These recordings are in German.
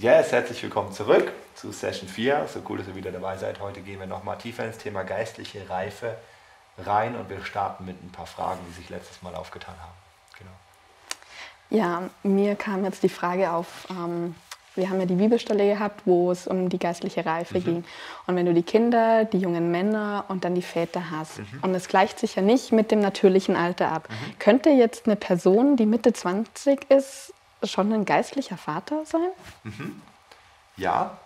Yes, herzlich willkommen zurück zu Session 4. So cool, dass ihr wieder dabei seid. Heute gehen wir nochmal tiefer ins Thema geistliche Reife rein und wir starten mit ein paar Fragen, die sich letztes Mal aufgetan haben. Genau. Ja, mir kam jetzt die Frage auf, ähm, wir haben ja die Bibelstelle gehabt, wo es um die geistliche Reife mhm. ging. Und wenn du die Kinder, die jungen Männer und dann die Väter hast, mhm. und es gleicht sich ja nicht mit dem natürlichen Alter ab, mhm. könnte jetzt eine Person, die Mitte 20 ist, schon ein geistlicher Vater sein? Mhm. Ja,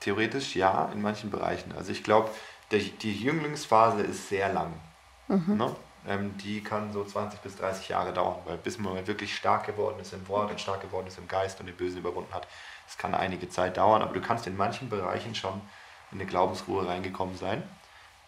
theoretisch ja, in manchen Bereichen. Also ich glaube, die Jünglingsphase ist sehr lang. Mhm. Ne? Ähm, die kann so 20 bis 30 Jahre dauern, weil bis man wirklich stark geworden ist im Wort und stark geworden ist im Geist und den Bösen überwunden hat. Das kann einige Zeit dauern, aber du kannst in manchen Bereichen schon in eine Glaubensruhe reingekommen sein.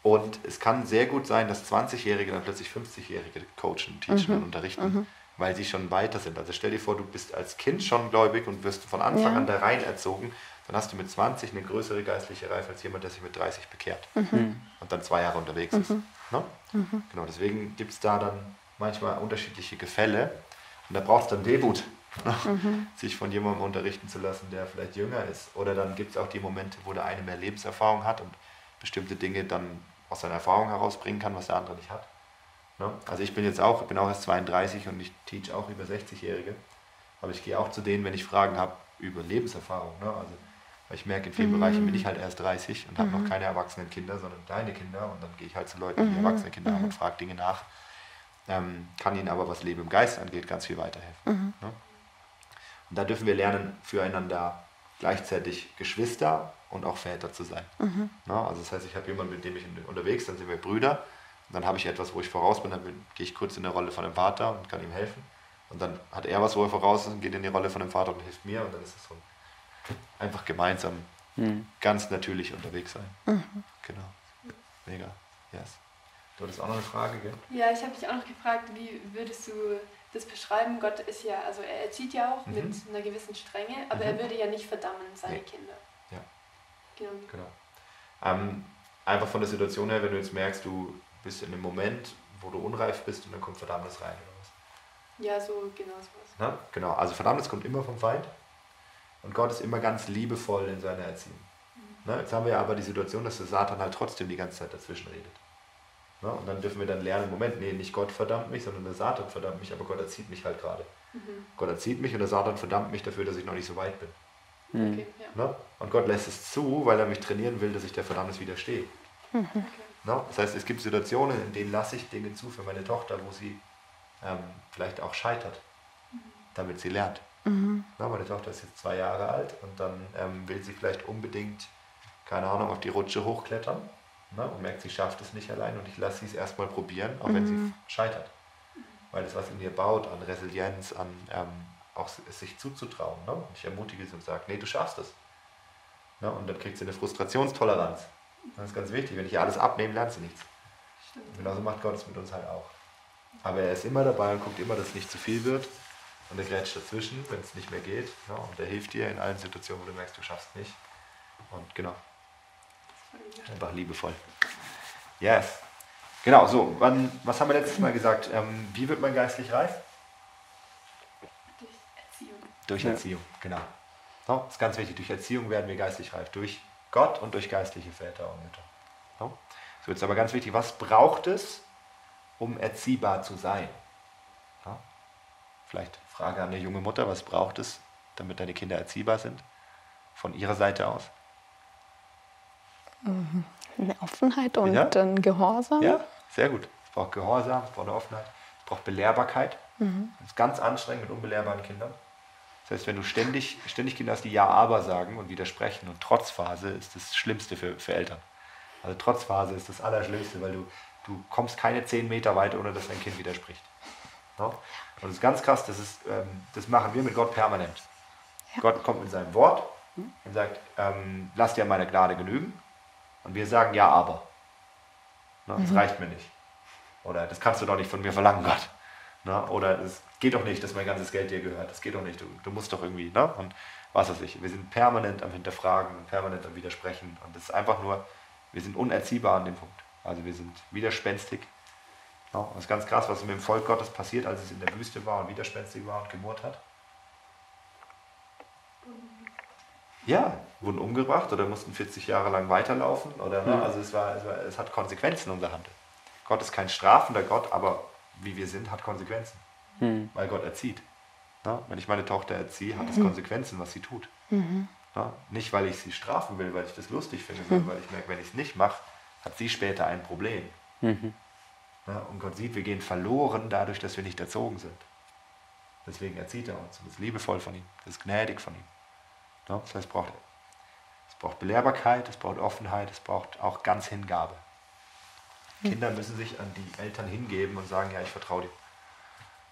Und es kann sehr gut sein, dass 20-Jährige dann plötzlich 50-Jährige coachen, teachen mhm. und unterrichten. Mhm weil sie schon weiter sind. Also stell dir vor, du bist als Kind schon gläubig und wirst von Anfang ja. an da rein erzogen, dann hast du mit 20 eine größere geistliche Reife als jemand, der sich mit 30 bekehrt mhm. mhm. und dann zwei Jahre unterwegs mhm. ist. Ne? Mhm. Genau, deswegen gibt es da dann manchmal unterschiedliche Gefälle und da braucht es dann Demut, ne? mhm. sich von jemandem unterrichten zu lassen, der vielleicht jünger ist. Oder dann gibt es auch die Momente, wo der eine mehr Lebenserfahrung hat und bestimmte Dinge dann aus seiner Erfahrung herausbringen kann, was der andere nicht hat. Ne? Also ich bin jetzt auch, ich bin auch erst 32 und ich teach auch über 60-Jährige. Aber ich gehe auch zu denen, wenn ich Fragen habe über Lebenserfahrung. Ne? Also, weil ich merke, in vielen mhm. Bereichen bin ich halt erst 30 und mhm. habe noch keine erwachsenen Kinder, sondern kleine Kinder. Und dann gehe ich halt zu Leuten, die mhm. erwachsene Kinder haben und mhm. frage Dinge nach. Ähm, kann ihnen aber, was Leben im Geist angeht, ganz viel weiterhelfen. Mhm. Ne? Und da dürfen wir lernen, füreinander gleichzeitig Geschwister und auch Väter zu sein. Mhm. Ne? Also das heißt, ich habe jemanden, mit dem ich unterwegs, dann sind wir Brüder und dann habe ich etwas, wo ich voraus bin, dann gehe ich kurz in der Rolle von dem Vater und kann ihm helfen. Und dann hat er was, wo er voraus ist und geht in die Rolle von dem Vater und hilft mir. Und dann ist es so einfach gemeinsam mhm. ganz natürlich unterwegs sein. Mhm. Genau. Mega. Yes. Du hattest auch noch eine Frage, gell? Ja, ich habe dich auch noch gefragt, wie würdest du das beschreiben? Gott ist ja, also er erzieht ja auch mhm. mit einer gewissen Strenge, aber mhm. er würde ja nicht verdammen seine nee. Kinder. Ja. Genau. genau. Ähm, einfach von der Situation her, wenn du jetzt merkst, du bist in einem Moment, wo du unreif bist und dann kommt Verdammnis rein oder was? Ja, so genau sowas. Na, genau, also Verdammnis kommt immer vom Feind und Gott ist immer ganz liebevoll in seiner Erziehung. Mhm. Na, jetzt haben wir aber die Situation, dass der Satan halt trotzdem die ganze Zeit dazwischen redet. Na, und dann dürfen wir dann lernen, Moment, nee, nicht Gott verdammt mich, sondern der Satan verdammt mich, aber Gott erzieht mich halt gerade. Mhm. Gott erzieht mich und der Satan verdammt mich dafür, dass ich noch nicht so weit bin. Mhm. Okay, ja. Und Gott lässt es zu, weil er mich trainieren will, dass ich der Verdammnis widerstehe. Mhm. Okay. No? Das heißt, es gibt Situationen, in denen lasse ich Dinge zu für meine Tochter, wo sie ähm, vielleicht auch scheitert, damit sie lernt. Mhm. No, meine Tochter ist jetzt zwei Jahre alt und dann ähm, will sie vielleicht unbedingt, keine Ahnung, auf die Rutsche hochklettern no? und merkt, sie schafft es nicht allein und ich lasse sie es erstmal probieren, auch mhm. wenn sie mhm. scheitert. Weil das, was in ihr baut, an Resilienz, an ähm, auch es sich zuzutrauen. Ne? Ich ermutige sie und sage, nee, du schaffst es. Ne? Und dann kriegt sie eine Frustrationstoleranz. Das ist ganz wichtig. Wenn ich alles abnehme, lernst du nichts. Stimmt. Genauso macht Gott es mit uns halt auch. Aber er ist immer dabei und guckt immer, dass es nicht zu viel wird. Und er grätscht dazwischen, wenn es nicht mehr geht. Ja, und er hilft dir in allen Situationen, wo du merkst, du schaffst nicht. Und genau. Einfach liebevoll. Yes. Genau, so, wann, was haben wir letztes Mal gesagt? Ähm, wie wird man geistlich reif? Durch Erziehung. Durch Erziehung, genau. So, das ist ganz wichtig. Durch Erziehung werden wir geistlich reif. Durch Gott und durch geistliche Väter und Mütter. So, so jetzt aber ganz wichtig, was braucht es, um erziehbar zu sein? Ja? Vielleicht Frage an eine junge Mutter, was braucht es, damit deine Kinder erziehbar sind? Von ihrer Seite aus? Mhm. Eine Offenheit und ja? ein Gehorsam. Ja, sehr gut. Es braucht Gehorsam, es braucht eine Offenheit, es braucht Belehrbarkeit. Mhm. Das ist ganz anstrengend mit unbelehrbaren Kindern. Das heißt, wenn du ständig, ständig Kinder hast, die Ja, aber sagen und widersprechen und Trotzphase ist das Schlimmste für, für Eltern. Also Trotzphase ist das Allerschlimmste, weil du, du kommst keine zehn Meter weiter, ohne dass dein Kind widerspricht. Ja? Und das ist ganz krass, das, ist, ähm, das machen wir mit Gott permanent. Ja. Gott kommt mit seinem Wort und sagt, ähm, lass dir meine Gnade genügen. Und wir sagen Ja, aber. Na, das mhm. reicht mir nicht. Oder das kannst du doch nicht von mir verlangen, Gott. Na, oder es geht doch nicht, dass mein ganzes Geld dir gehört. Das geht doch nicht. Du, du musst doch irgendwie, ne? Und was weiß ich. Wir sind permanent am Hinterfragen, permanent am Widersprechen. Und das ist einfach nur, wir sind unerziehbar an dem Punkt. Also wir sind widerspenstig. Ja, und das ist ganz krass, was mit dem Volk Gottes passiert, als es in der Wüste war und widerspenstig war und gemurrt hat. Ja, wurden umgebracht oder mussten 40 Jahre lang weiterlaufen. Oder, ne? Also es, war, es, war, es hat Konsequenzen unser Handeln. Gott ist kein strafender Gott, aber wie wir sind, hat Konsequenzen. Mhm. Weil Gott erzieht. Ja? Wenn ich meine Tochter erziehe, hat es Konsequenzen, was sie tut. Mhm. Ja? Nicht, weil ich sie strafen will, weil ich das lustig finde, sondern weil ich merke, wenn ich es nicht mache, hat sie später ein Problem. Mhm. Ja? Und Gott sieht, wir gehen verloren dadurch, dass wir nicht erzogen sind. Deswegen erzieht er uns. Und das ist liebevoll von ihm. Das ist gnädig von ihm. Ja? Das heißt, es braucht, es braucht Belehrbarkeit, es braucht Offenheit, es braucht auch ganz Hingabe. Kinder müssen sich an die Eltern hingeben und sagen, ja, ich vertraue dir.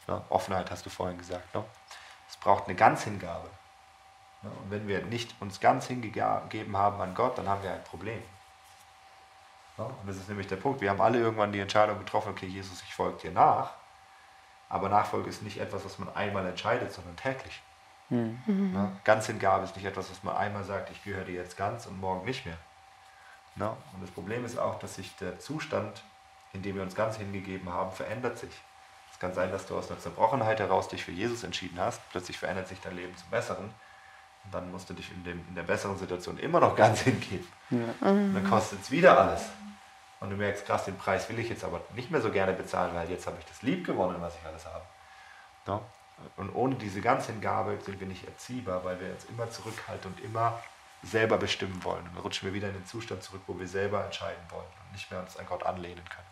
Ja, Offenheit hast du vorhin gesagt. Ne? Es braucht eine Ganzhingabe. Ja, und wenn wir nicht uns ganz hingegeben haben an Gott, dann haben wir ein Problem. Ja, und das ist nämlich der Punkt. Wir haben alle irgendwann die Entscheidung getroffen, okay, Jesus, ich folge dir nach. Aber Nachfolge ist nicht etwas, was man einmal entscheidet, sondern täglich. Mhm. Ganzhingabe ist nicht etwas, was man einmal sagt, ich gehöre dir jetzt ganz und morgen nicht mehr. Ja, und das Problem ist auch, dass sich der Zustand, in dem wir uns ganz hingegeben haben, verändert sich. Es kann sein, dass du aus einer Zerbrochenheit heraus dich für Jesus entschieden hast, plötzlich verändert sich dein Leben zum Besseren und dann musst du dich in, dem, in der besseren Situation immer noch ganz hingeben. Ja. Und dann kostet es wieder alles. Und du merkst, krass, den Preis will ich jetzt aber nicht mehr so gerne bezahlen, weil jetzt habe ich das lieb gewonnen, was ich alles habe. Ja? Und ohne diese Ganzhingabe sind wir nicht erziehbar, weil wir uns immer zurückhalten und immer selber bestimmen wollen. Dann rutschen wir wieder in den Zustand zurück, wo wir selber entscheiden wollen und nicht mehr uns an Gott anlehnen können.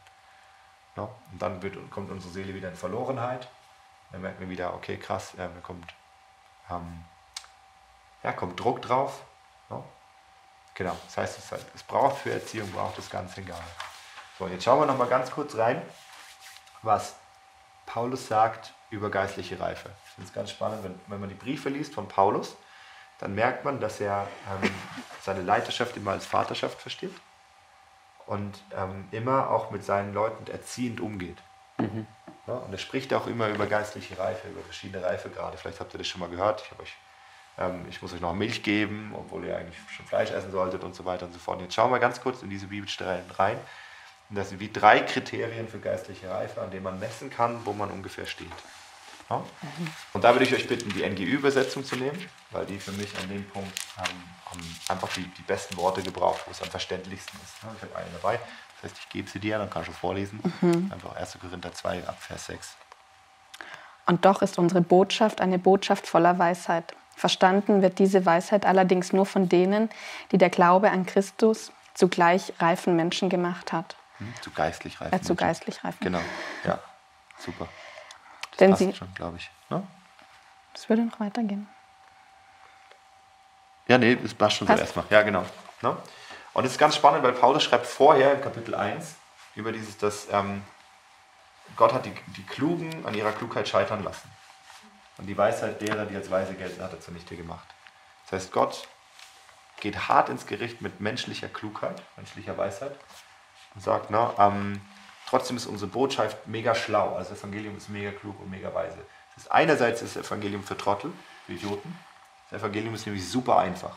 Ja? Und dann wird, kommt unsere Seele wieder in Verlorenheit. Dann merken wir wieder, okay, krass, ja, da kommt, ähm, ja, kommt Druck drauf. Ja? Genau, das heißt, es, halt, es braucht für Erziehung, braucht es ganz egal. So, jetzt schauen wir noch mal ganz kurz rein, was Paulus sagt über geistliche Reife. Ich finde es ganz spannend, wenn, wenn man die Briefe liest von Paulus, dann merkt man, dass er ähm, seine Leiterschaft immer als Vaterschaft versteht und ähm, immer auch mit seinen Leuten erziehend umgeht. Mhm. Ja, und er spricht auch immer über geistliche Reife, über verschiedene Reifegrade. Vielleicht habt ihr das schon mal gehört. Ich, euch, ähm, ich muss euch noch Milch geben, obwohl ihr eigentlich schon Fleisch essen solltet und so weiter und so fort. Und jetzt schauen wir ganz kurz in diese Bibelstellen rein. Und das sind wie drei Kriterien für geistliche Reife, an denen man messen kann, wo man ungefähr steht. Ja? Und da würde ich euch bitten, die NGÜ-Übersetzung zu nehmen, weil die für mich an dem Punkt ähm, einfach die, die besten Worte gebraucht, wo es am verständlichsten ist. Ja, ich habe eine dabei, das heißt, ich gebe sie dir, dann kannst du vorlesen. Mhm. Einfach 1. Korinther 2 ab Vers 6. Und doch ist unsere Botschaft eine Botschaft voller Weisheit. Verstanden wird diese Weisheit allerdings nur von denen, die der Glaube an Christus zugleich reifen Menschen gemacht hat. Hm, zu geistlich reifen. Äh, zu geistlich reifen. Genau, ja, super. Denn sie, schon, glaube ich. Ne? Das würde noch weitergehen. Ja, nee, das passt schon passt. so erstmal. Ja, genau. Ne? Und es ist ganz spannend, weil Paulus schreibt vorher im Kapitel 1 über dieses, dass ähm, Gott hat die, die Klugen an ihrer Klugheit scheitern lassen. Und die Weisheit derer, die als weise gelten, hat er zunichte gemacht. Das heißt, Gott geht hart ins Gericht mit menschlicher Klugheit, menschlicher Weisheit und sagt, na, ähm, Trotzdem ist unsere Botschaft mega schlau. Also das Evangelium ist mega klug und mega weise. Das ist einerseits das Evangelium für Trottel, für Idioten. Das Evangelium ist nämlich super einfach.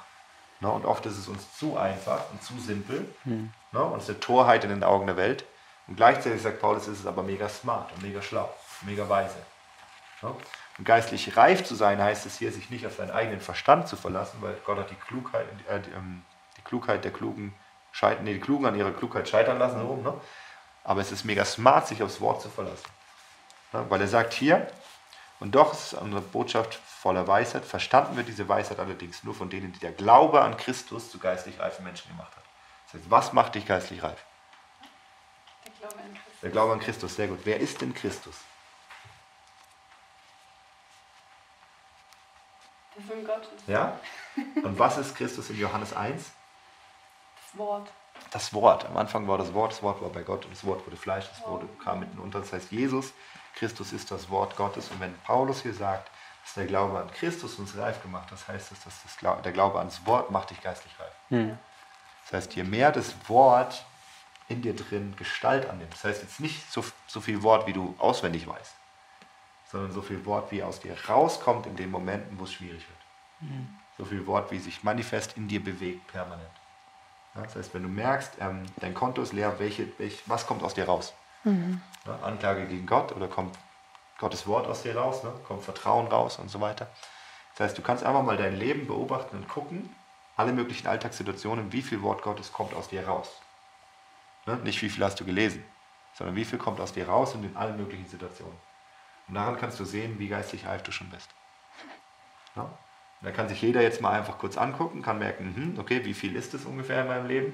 Ne? Und oft ist es uns zu einfach und zu simpel. Hm. Ne? Und es ist eine Torheit in den Augen der Welt. Und gleichzeitig sagt Paulus, ist es aber mega smart und mega schlau, mega weise. Ne? Und geistlich reif zu sein, heißt es hier, sich nicht auf seinen eigenen Verstand zu verlassen, weil Gott hat die Klugheit, äh, die, ähm, die, Klugheit der Klugen, scheitern, nee, die Klugen an ihrer Klugheit scheitern lassen. So rum, ne? Aber es ist mega smart, sich aufs Wort zu verlassen. Ja, weil er sagt hier, und doch ist unsere Botschaft voller Weisheit. Verstanden wird diese Weisheit allerdings nur von denen, die der Glaube an Christus zu geistlich reifen Menschen gemacht hat. Das heißt, was macht dich geistlich reif? Der Glaube an Christus. Der Glaube an Christus, sehr gut. Wer ist denn Christus? Der Sohn Gottes. Ja? Und was ist Christus in Johannes 1? Das Wort das Wort. Am Anfang war das Wort, das Wort war bei Gott und das Wort wurde Fleisch, das Wort kam mitten unter. Das heißt, Jesus, Christus ist das Wort Gottes. Und wenn Paulus hier sagt, dass der Glaube an Christus uns reif gemacht, das heißt, dass das Glaube, der Glaube ans Wort macht dich geistlich reif. Hm. Das heißt, je mehr das Wort in dir drin Gestalt annimmt, das heißt jetzt nicht so, so viel Wort, wie du auswendig weißt, sondern so viel Wort, wie aus dir rauskommt in den Momenten, wo es schwierig wird. Hm. So viel Wort, wie sich manifest in dir bewegt, permanent. Das heißt, wenn du merkst, ähm, dein Konto ist leer, welche, welche, was kommt aus dir raus? Mhm. Ja, Anklage gegen Gott oder kommt Gottes Wort aus dir raus, ne? kommt Vertrauen raus und so weiter. Das heißt, du kannst einfach mal dein Leben beobachten und gucken, alle möglichen Alltagssituationen, wie viel Wort Gottes kommt aus dir raus. Ne? Nicht wie viel hast du gelesen, sondern wie viel kommt aus dir raus und in allen möglichen Situationen. Und daran kannst du sehen, wie geistlich reif du schon bist. Ja? Da kann sich jeder jetzt mal einfach kurz angucken, kann merken, hm, okay, wie viel ist es ungefähr in meinem Leben?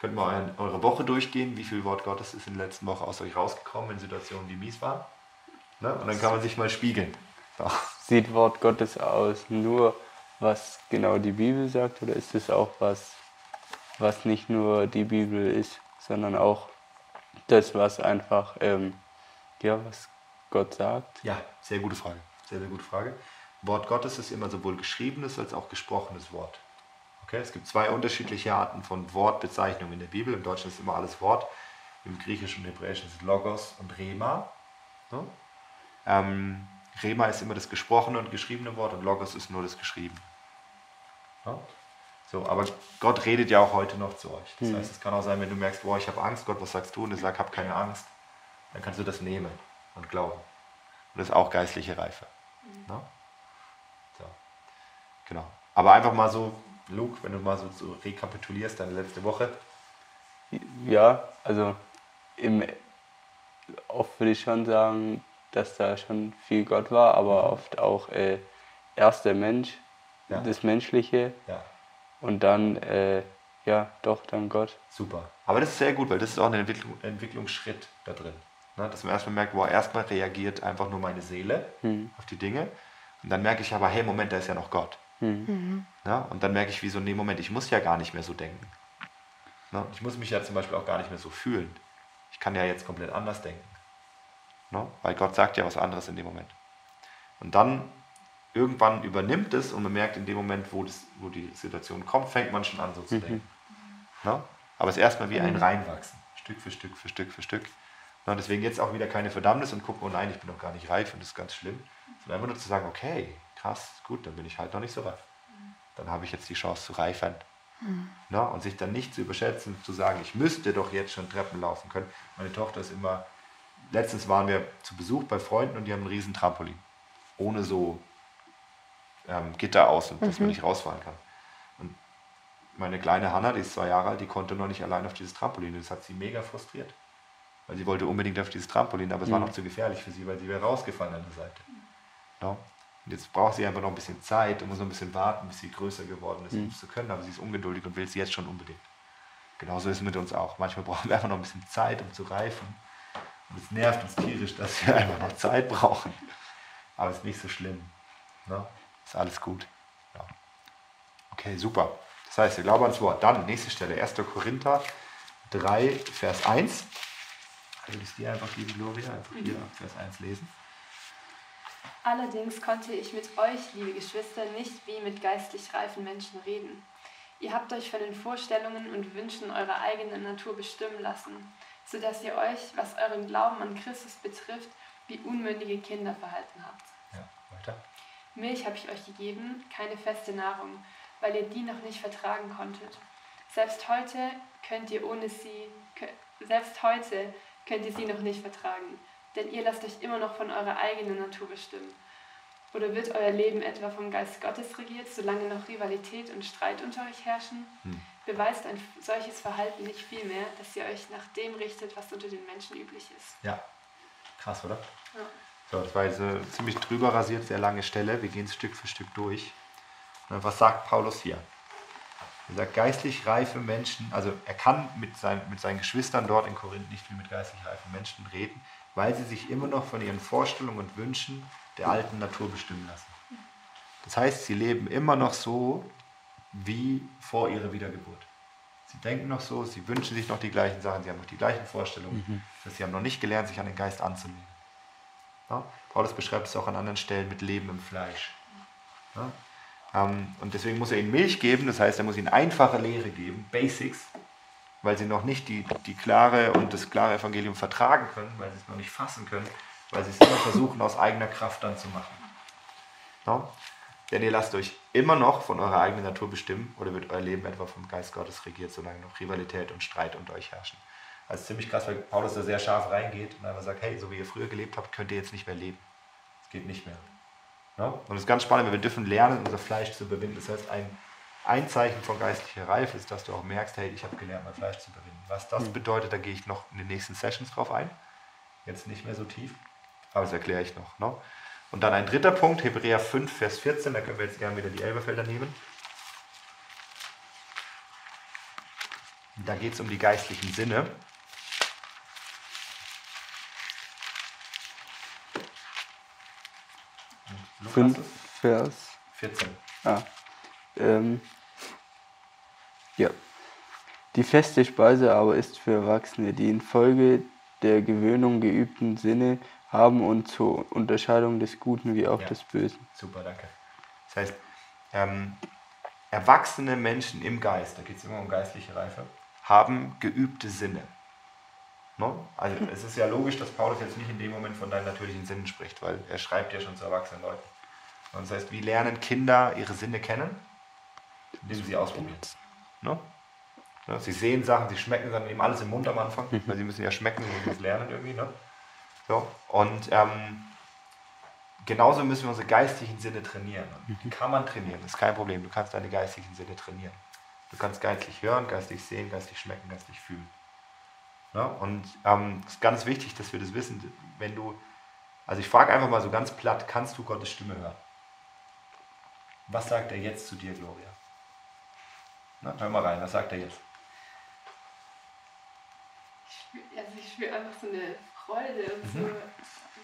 Könnt mal eure Woche durchgehen, wie viel Wort Gottes ist in der letzten Woche aus euch rausgekommen in Situationen, die mies waren. Ne? Und dann kann man sich mal spiegeln. So. Sieht Wort Gottes aus nur, was genau die Bibel sagt, oder ist es auch was, was nicht nur die Bibel ist, sondern auch das, was einfach, ähm, ja, was Gott sagt? Ja, sehr gute Frage. Sehr, sehr gute Frage. Wort Gottes ist immer sowohl geschriebenes als auch gesprochenes Wort. Okay? Es gibt zwei unterschiedliche Arten von Wortbezeichnungen in der Bibel. Im Deutschen ist immer alles Wort. Im Griechischen und Hebräischen ist Logos und Rema. So. Ähm, Rema ist immer das gesprochene und geschriebene Wort und Logos ist nur das geschriebene. Ja? So, aber Gott redet ja auch heute noch zu euch. Das mhm. heißt, es kann auch sein, wenn du merkst, boah, ich habe Angst, Gott, was sagst du? Und du sagst, hab keine Angst, dann kannst du das nehmen und glauben. Und das ist auch geistliche Reife. Mhm. Ja? Genau. Aber einfach mal so, Luke, wenn du mal so, so rekapitulierst, deine letzte Woche. Ja, also im, oft würde ich schon sagen, dass da schon viel Gott war, aber mhm. oft auch äh, erst der Mensch, ja. das Menschliche ja. und dann, äh, ja, doch, dann Gott. Super. Aber das ist sehr gut, weil das ist auch ein Entwicklung, Entwicklungsschritt da drin. Ne? Dass man erstmal merkt, wo erstmal reagiert einfach nur meine Seele mhm. auf die Dinge. Und dann merke ich aber, hey, Moment, da ist ja noch Gott. Mhm. Ja? Und dann merke ich, wie so, nee, Moment, ich muss ja gar nicht mehr so denken. Ne? Ich muss mich ja zum Beispiel auch gar nicht mehr so fühlen. Ich kann ja jetzt komplett anders denken. Ne? Weil Gott sagt ja was anderes in dem Moment. Und dann irgendwann übernimmt es und man merkt in dem Moment, wo, das, wo die Situation kommt, fängt man schon an so zu mhm. denken. Ne? Aber es ist erstmal wie ein mhm. Reinwachsen. Stück für Stück für Stück für Stück. Und deswegen jetzt auch wieder keine Verdammnis und gucken, oh nein, ich bin noch gar nicht reif und das ist ganz schlimm. Sondern einfach nur zu sagen, okay, krass, gut, dann bin ich halt noch nicht so reif. Dann habe ich jetzt die Chance zu reifern. Mhm. Na, und sich dann nicht zu überschätzen, zu sagen, ich müsste doch jetzt schon Treppen laufen können. Meine Tochter ist immer, letztens waren wir zu Besuch bei Freunden und die haben einen riesen Trampolin. Ohne so ähm, Gitter außen, mhm. dass man mhm. nicht rausfahren kann. Und meine kleine Hanna, die ist zwei Jahre alt, die konnte noch nicht allein auf dieses Trampolin. Das hat sie mega frustriert. Weil sie wollte unbedingt auf dieses Trampolin, aber es mhm. war noch zu gefährlich für sie, weil sie wäre rausgefallen an der Seite. Ja. Und jetzt braucht sie einfach noch ein bisschen Zeit und muss noch ein bisschen warten, bis sie größer geworden ist, um es zu können. Aber sie ist ungeduldig und will es jetzt schon unbedingt. Genauso ist es mit uns auch. Manchmal brauchen wir einfach noch ein bisschen Zeit, um zu reifen. Und es nervt uns tierisch, dass wir einfach noch Zeit brauchen. Aber es ist nicht so schlimm. Ne? Ist alles gut. Ja. Okay, super. Das heißt, wir glauben ans Wort. Dann, nächste Stelle, 1. Korinther 3, Vers 1. Ich lese dir einfach, liebe Gloria, einfach hier Vers 1 lesen. Allerdings konnte ich mit euch, liebe Geschwister, nicht wie mit geistlich reifen Menschen reden. Ihr habt euch von den Vorstellungen und Wünschen eurer eigenen Natur bestimmen lassen, so dass ihr euch, was euren Glauben an Christus betrifft, wie unmündige Kinder verhalten habt. Ja, weiter. Milch habe ich euch gegeben, keine feste Nahrung, weil ihr die noch nicht vertragen konntet. Selbst heute könnt ihr ohne sie, selbst heute könnt ihr sie noch nicht vertragen, denn ihr lasst euch immer noch von eurer eigenen Natur bestimmen. Oder wird euer Leben etwa vom Geist Gottes regiert, solange noch Rivalität und Streit unter euch herrschen? Hm. Beweist ein solches Verhalten nicht vielmehr, dass ihr euch nach dem richtet, was unter den Menschen üblich ist. Ja, krass, oder? Ja. So, das war jetzt eine ziemlich drüber rasiert, sehr lange Stelle. Wir gehen Stück für Stück durch. Was sagt Paulus hier? Er sagt, geistlich reife Menschen, also er kann mit, sein, mit seinen Geschwistern dort in Korinth nicht wie mit geistlich reifen Menschen reden, weil sie sich immer noch von ihren Vorstellungen und Wünschen der alten Natur bestimmen lassen. Das heißt, sie leben immer noch so wie vor ihrer Wiedergeburt. Sie denken noch so, sie wünschen sich noch die gleichen Sachen, sie haben noch die gleichen Vorstellungen. Mhm. Das sie haben noch nicht gelernt, sich an den Geist anzunehmen. Ja? Paulus beschreibt es auch an anderen Stellen mit Leben im Fleisch. Ja? Ähm, und deswegen muss er ihnen Milch geben, das heißt, er muss ihnen einfache Lehre geben, Basics, weil sie noch nicht die, die klare und das klare Evangelium vertragen können, weil sie es noch nicht fassen können, weil sie es immer versuchen, aus eigener Kraft dann zu machen. Ja? Denn ihr lasst euch immer noch von eurer eigenen Natur bestimmen oder wird euer Leben etwa vom Geist Gottes regiert, solange noch Rivalität und Streit unter euch herrschen. Also ziemlich krass, weil Paulus da sehr scharf reingeht und einfach sagt, hey, so wie ihr früher gelebt habt, könnt ihr jetzt nicht mehr leben. Es geht nicht mehr. Ja? Und es ist ganz spannend, weil wir dürfen lernen, unser Fleisch zu überwinden. Das heißt, ein, ein Zeichen von geistlicher Reife ist, dass du auch merkst, hey, ich habe gelernt, mein Fleisch zu überwinden. Was das bedeutet, da gehe ich noch in den nächsten Sessions drauf ein. Jetzt nicht mehr so tief, aber das erkläre ich noch. Ne? Und dann ein dritter Punkt, Hebräer 5, Vers 14, da können wir jetzt gerne wieder die Elberfelder nehmen. Da geht es um die geistlichen Sinne. 5 Vers 14. Ah. Ähm, ja. Die feste Speise aber ist für Erwachsene, die infolge der Gewöhnung geübten Sinne haben und zur Unterscheidung des Guten wie auch Ja. des Bösen. Super, danke. Das heißt, ähm, erwachsene Menschen im Geist, da geht es immer um geistliche Reife, haben geübte Sinne. Ne? Also es ist ja logisch, dass Paulus jetzt nicht in dem Moment von deinen natürlichen Sinnen spricht, weil er schreibt ja schon zu erwachsenen Leuten. Und das heißt, wie lernen Kinder ihre Sinne kennen? Indem sie sie ausprobieren. Ne? Ne? Sie sehen Sachen, sie schmecken Sachen, nehmen alles im Mund am Anfang, weil sie müssen ja schmecken und das lernen irgendwie. Ne? So. Und ähm, genauso müssen wir unsere geistlichen Sinne trainieren. Die kann man trainieren, das ist kein Problem. Du kannst deine geistlichen Sinne trainieren. Du kannst geistlich hören, geistlich sehen, geistlich schmecken, geistlich fühlen. Ne? Und ähm, es ist ganz wichtig, dass wir das wissen. Wenn du, also ich frage einfach mal so ganz platt, kannst du Gottes Stimme hören? Was sagt er jetzt zu dir, Gloria? Na, hör mal rein, was sagt er jetzt? Ich spür, also ich spüre einfach so eine Freude und so,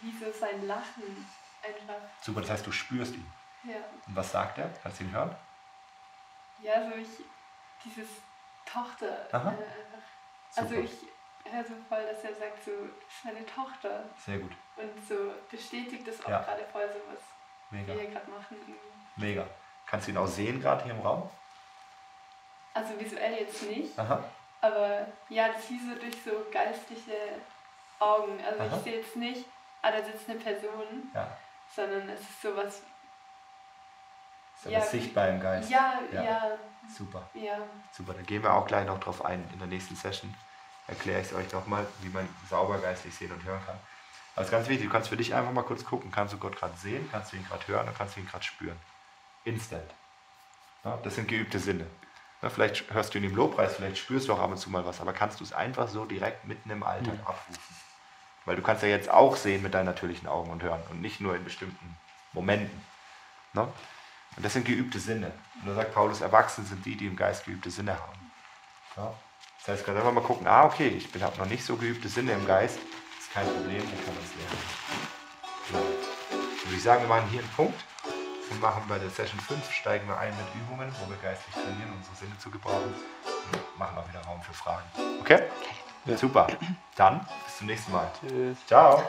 wie so sein Lachen einfach. Super, das heißt, du spürst ihn. Ja, Und was sagt er? Kannst du ihn hören? ja so ich, dieses Tochter. Aha. Äh, also Super. ich höre so voll, dass er sagt, so, das ist meine Tochter. Sehr gut. Und so bestätigt das auch Ja. gerade voll so, was Mega. wir hier gerade machen. Mega. Kannst du ihn auch sehen gerade hier im Raum? Also visuell jetzt nicht, Aha. aber ja, das ist wie so durch so geistliche Augen. Also Aha. ich sehe jetzt nicht, ah, da sitzt eine Person, Ja. sondern es ist sowas, Ist aber Ja, sichtbar im Geist. ja, Ja. ja, Super. ja, Super. Da gehen wir auch gleich noch drauf ein in der nächsten Session. Erkläre ich es euch nochmal, wie man sauber geistlich sehen und hören kann. Aber es ist ganz wichtig, du kannst für dich einfach mal kurz gucken, kannst du Gott gerade sehen, kannst du ihn gerade hören und kannst du ihn gerade spüren. Instant. Ja, das sind geübte Sinne. Ja, vielleicht hörst du ihn im Lobpreis, vielleicht spürst du auch ab und zu mal was, aber kannst du es einfach so direkt mitten im Alltag abrufen. Weil du kannst ja jetzt auch sehen mit deinen natürlichen Augen und hören und nicht nur in bestimmten Momenten. Ne? Und das sind geübte Sinne. Und da sagt Paulus, Erwachsene sind die, die im Geist geübte Sinne haben. Ja? Das heißt, kannst einfach mal gucken, ah, okay, ich habe noch nicht so geübte Sinne im Geist. Das ist kein Problem, dann kann es lernen. Genau. Dann würde ich sagen, wir machen hier einen Punkt und machen bei der Session 5, steigen wir ein mit Übungen, wo wir geistlich trainieren, unsere Sinne zu gebrauchen und machen auch wieder Raum für Fragen. Okay? Super. Dann bis zum nächsten Mal. Tschüss. Ciao.